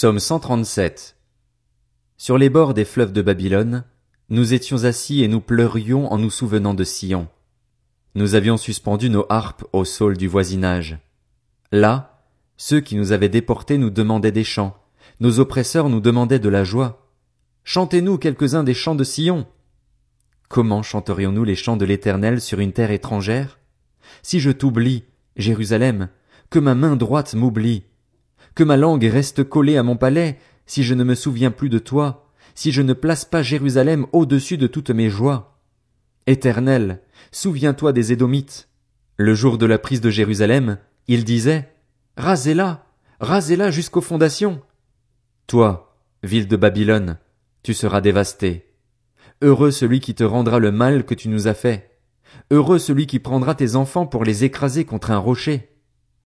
Psaume 137. Sur les bords des fleuves de Babylone, nous étions assis et nous pleurions en nous souvenant de Sion. Nous avions suspendu nos harpes au saule du voisinage. Là, ceux qui nous avaient déportés nous demandaient des chants, nos oppresseurs nous demandaient de la joie. Chantez-nous quelques-uns des chants de Sion. Comment chanterions-nous les chants de l'Éternel sur une terre étrangère? Si je t'oublie, Jérusalem, que ma main droite m'oublie, que ma langue reste collée à mon palais, si je ne me souviens plus de toi, si je ne place pas Jérusalem au-dessus de toutes mes joies. Éternel, souviens-toi des Édomites. Le jour de la prise de Jérusalem, ils disaient, Rasez-la, rasez-la jusqu'aux fondations. Toi, ville de Babylone, tu seras dévasté. Heureux celui qui te rendra le mal que tu nous as fait. Heureux celui qui prendra tes enfants pour les écraser contre un rocher.